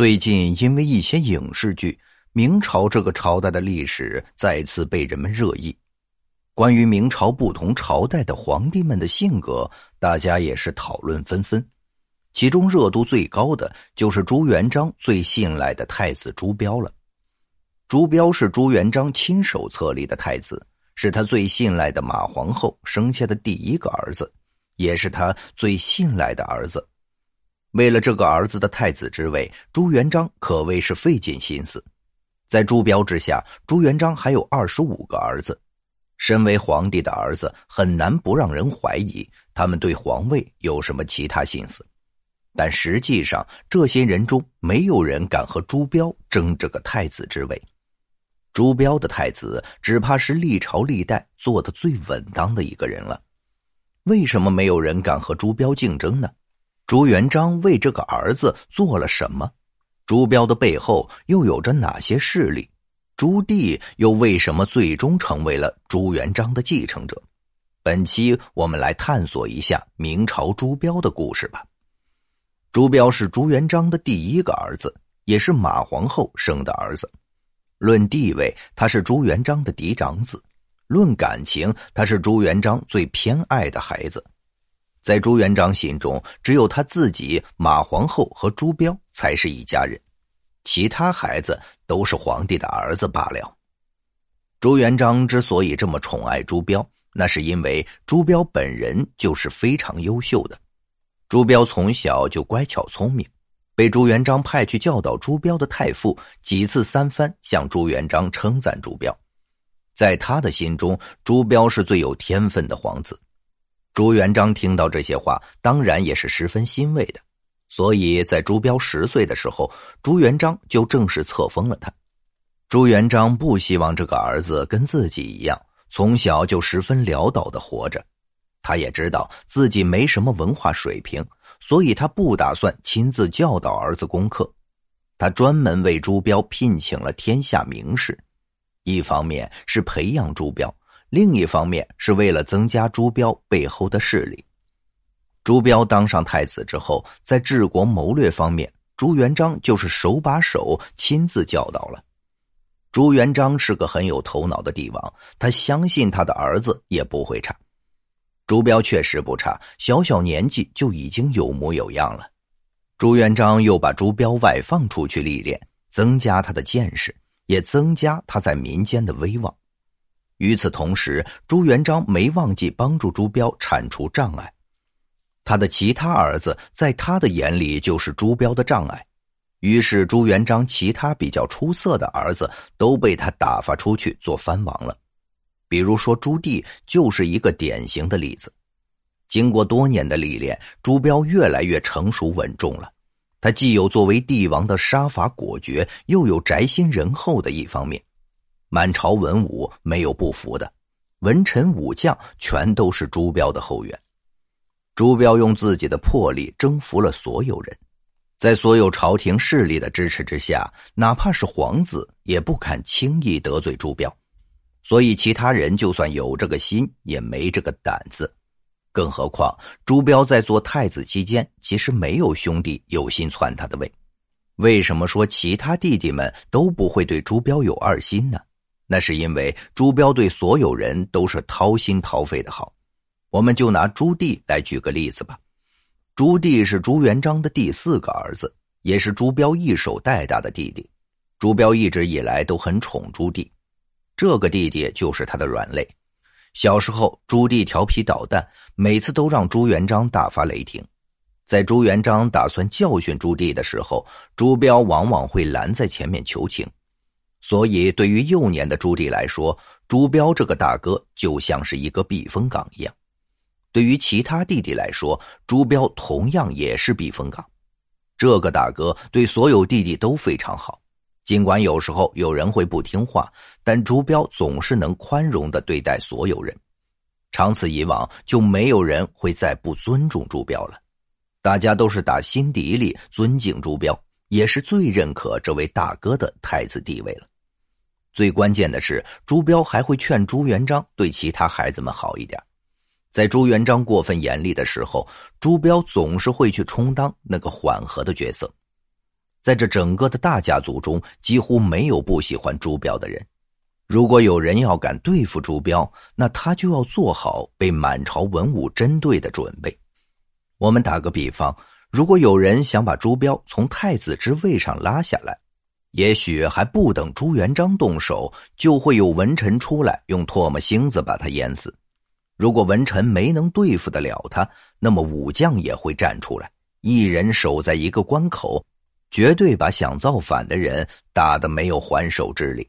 最近因为一些影视剧，明朝这个朝代的历史再次被人们热议。关于明朝不同朝代的皇帝们的性格，大家也是讨论纷纷。其中热度最高的就是朱元璋最信赖的太子朱标了。朱标是朱元璋亲手册立的太子，是他最信赖的马皇后生下的第一个儿子，也是他最信赖的儿子。为了这个儿子的太子之位，朱元璋可谓是费尽心思。在朱标之下，朱元璋还有二十五个儿子。身为皇帝的儿子，很难不让人怀疑他们对皇位有什么其他心思。但实际上，这些人中没有人敢和朱标争这个太子之位。朱标的太子，只怕是历朝历代做的最稳当的一个人了。为什么没有人敢和朱标竞争呢？朱元璋为这个儿子做了什么？朱标的背后又有着哪些势力？朱棣又为什么最终成为了朱元璋的继承者？本期我们来探索一下明朝朱标的故事吧。朱标是朱元璋的第一个儿子，也是马皇后生的儿子。论地位，他是朱元璋的嫡长子；论感情，他是朱元璋最偏爱的孩子。在朱元璋心中，只有他自己、马皇后和朱标才是一家人，其他孩子都是皇帝的儿子罢了。朱元璋之所以这么宠爱朱标，那是因为朱标本人就是非常优秀的。朱标从小就乖巧聪明，被朱元璋派去教导朱标的太傅几次三番向朱元璋称赞朱标，在他的心中，朱标是最有天分的皇子。朱元璋听到这些话，当然也是十分欣慰的。所以在朱标十岁的时候，朱元璋就正式册封了他。朱元璋不希望这个儿子跟自己一样，从小就十分潦倒的活着。他也知道自己没什么文化水平，所以他不打算亲自教导儿子功课。他专门为朱标聘请了天下名士，一方面是培养朱标。另一方面是为了增加朱标背后的势力。朱标当上太子之后，在治国谋略方面，朱元璋就是手把手亲自教导了。朱元璋是个很有头脑的帝王，他相信他的儿子也不会差。朱标确实不差，小小年纪就已经有模有样了。朱元璋又把朱标外放出去历练，增加他的见识，也增加他在民间的威望。与此同时，朱元璋没忘记帮助朱标铲除障碍。他的其他儿子在他的眼里就是朱标的障碍，于是朱元璋其他比较出色的儿子都被他打发出去做藩王了。比如说朱棣就是一个典型的例子。经过多年的历练，朱标越来越成熟稳重了。他既有作为帝王的杀伐果决，又有宅心仁厚的一方面。满朝文武没有不服的，文臣武将全都是朱标的后援。朱标用自己的魄力征服了所有人，在所有朝廷势力的支持之下，哪怕是皇子也不敢轻易得罪朱标。所以其他人就算有这个心，也没这个胆子。更何况朱标在做太子期间，其实没有兄弟有心篡他的位。为什么说其他弟弟们都不会对朱标有二心呢？那是因为朱标对所有人都是掏心掏肺的好，我们就拿朱棣来举个例子吧。朱棣是朱元璋的第四个儿子，也是朱标一手带大的弟弟。朱标一直以来都很宠朱棣，这个弟弟就是他的软肋。小时候，朱棣调皮捣蛋，每次都让朱元璋大发雷霆。在朱元璋打算教训朱棣的时候，朱标往往会拦在前面求情。所以，对于幼年的朱棣来说，朱标这个大哥就像是一个避风港一样；对于其他弟弟来说，朱标同样也是避风港。这个大哥对所有弟弟都非常好，尽管有时候有人会不听话，但朱标总是能宽容的对待所有人。长此以往，就没有人会再不尊重朱标了。大家都是打心底里尊敬朱标，也是最认可这位大哥的太子地位了。最关键的是，朱标还会劝朱元璋对其他孩子们好一点。在朱元璋过分严厉的时候，朱标总是会去充当那个缓和的角色。在这整个的大家族中，几乎没有不喜欢朱标的人。如果有人要敢对付朱标，那他就要做好被满朝文武针对的准备。我们打个比方，如果有人想把朱标从太子之位上拉下来，也许还不等朱元璋动手，就会有文臣出来用唾沫星子把他淹死。如果文臣没能对付得了他，那么武将也会站出来，一人守在一个关口，绝对把想造反的人打得没有还手之力。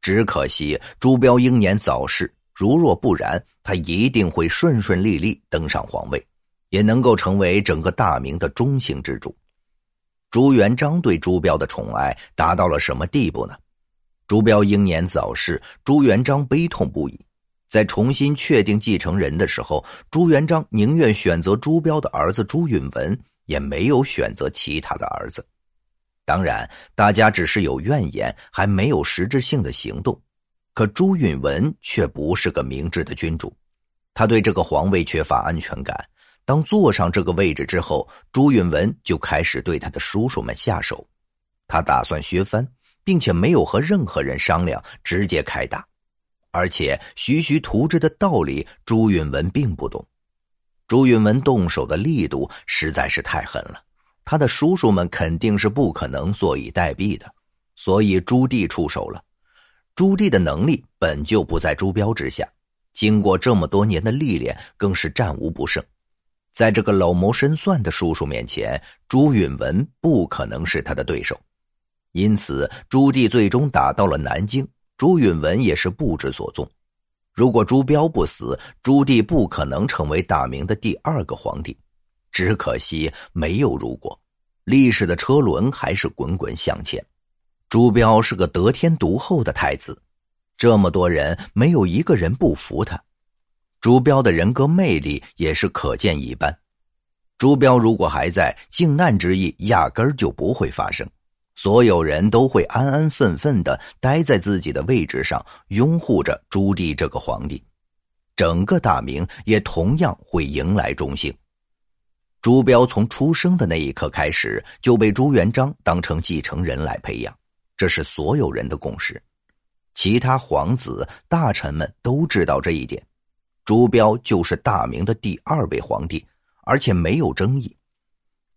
只可惜朱标英年早逝，如若不然，他一定会顺顺利利登上皇位，也能够成为整个大明的中兴之主。朱元璋对朱标的宠爱达到了什么地步呢？朱标英年早逝，朱元璋悲痛不已。在重新确定继承人的时候，朱元璋宁愿选择朱标的儿子朱允文，也没有选择其他的儿子。当然，大家只是有怨言，还没有实质性的行动。可朱允文却不是个明智的君主，他对这个皇位缺乏安全感。当坐上这个位置之后，朱允文就开始对他的叔叔们下手。他打算削藩，并且没有和任何人商量，直接开打。而且徐徐图之的道理，朱允文并不懂。朱允文动手的力度实在是太狠了，他的叔叔们肯定是不可能坐以待毙的，所以朱棣出手了。朱棣的能力本就不在朱标之下，经过这么多年的历练，更是战无不胜。在这个老谋深算的叔叔面前，朱允文不可能是他的对手，因此朱棣最终打到了南京，朱允文也是不知所踪。如果朱标不死，朱棣不可能成为大明的第二个皇帝。只可惜没有如果，历史的车轮还是滚滚向前。朱标是个得天独厚的太子，这么多人没有一个人不服他。朱标的人格魅力也是可见一斑。朱标如果还在，靖难之役压根儿就不会发生，所有人都会安安分分的待在自己的位置上，拥护着朱棣这个皇帝，整个大明也同样会迎来中兴。朱标从出生的那一刻开始就被朱元璋当成继承人来培养，这是所有人的共识，其他皇子大臣们都知道这一点。朱标就是大明的第二位皇帝，而且没有争议。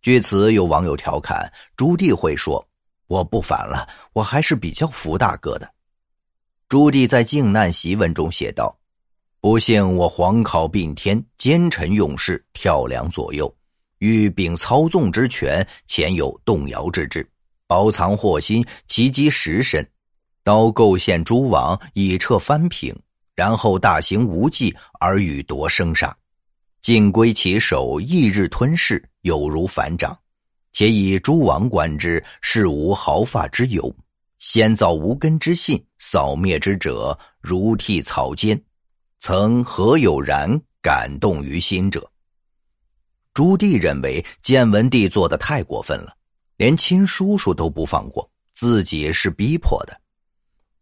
据此，有网友调侃朱棣会说：“我不反了，我还是比较服大哥的。”朱棣在靖难檄文中写道：“不幸我皇考并天，奸臣用事，跳梁左右，欲秉操纵之权，前有动摇之志，包藏祸心，其机实深，刀构陷诸王，以撤藩平。”然后大行无忌而与夺生杀，尽归其手，翌日吞噬，有如反掌。且以诸王观之，是无毫发之有。先造无根之信，扫灭之者，如剃草尖。曾何有然感动于心者？朱棣认为建文帝做的太过分了，连亲叔叔都不放过，自己是逼迫的。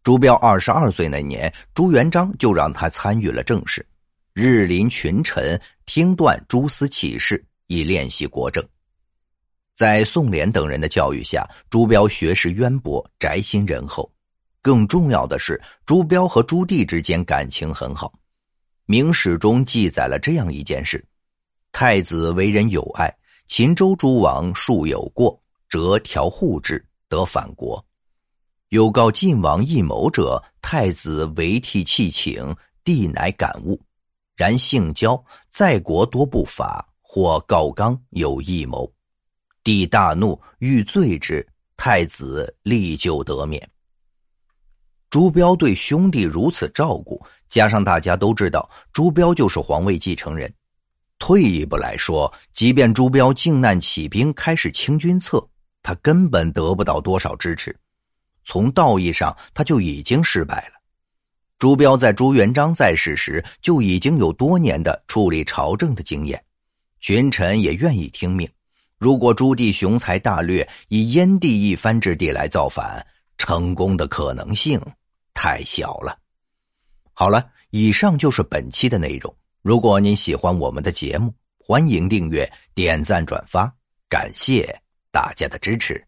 朱标二十二岁那年，朱元璋就让他参与了政事，日临群臣，听断诸司启事，以练习国政。在宋濂等人的教育下，朱标学识渊博，宅心仁厚。更重要的是，朱标和朱棣之间感情很好。明史中记载了这样一件事：太子为人友爱，秦州诸王数有过，则调护之，得反国。有告晋王异谋者，太子违替弃请，帝乃感悟。然性骄，在国多不法，或告刚有异谋，帝大怒，欲罪之。太子立就得免。朱标对兄弟如此照顾，加上大家都知道朱标就是皇位继承人，退一步来说，即便朱标靖难起兵开始清君侧，他根本得不到多少支持。从道义上，他就已经失败了。朱标在朱元璋在世时就已经有多年的处理朝政的经验，群臣也愿意听命。如果朱棣雄才大略，以燕地一番之地来造反，成功的可能性太小了。好了，以上就是本期的内容。如果您喜欢我们的节目，欢迎订阅、点赞、转发，感谢大家的支持。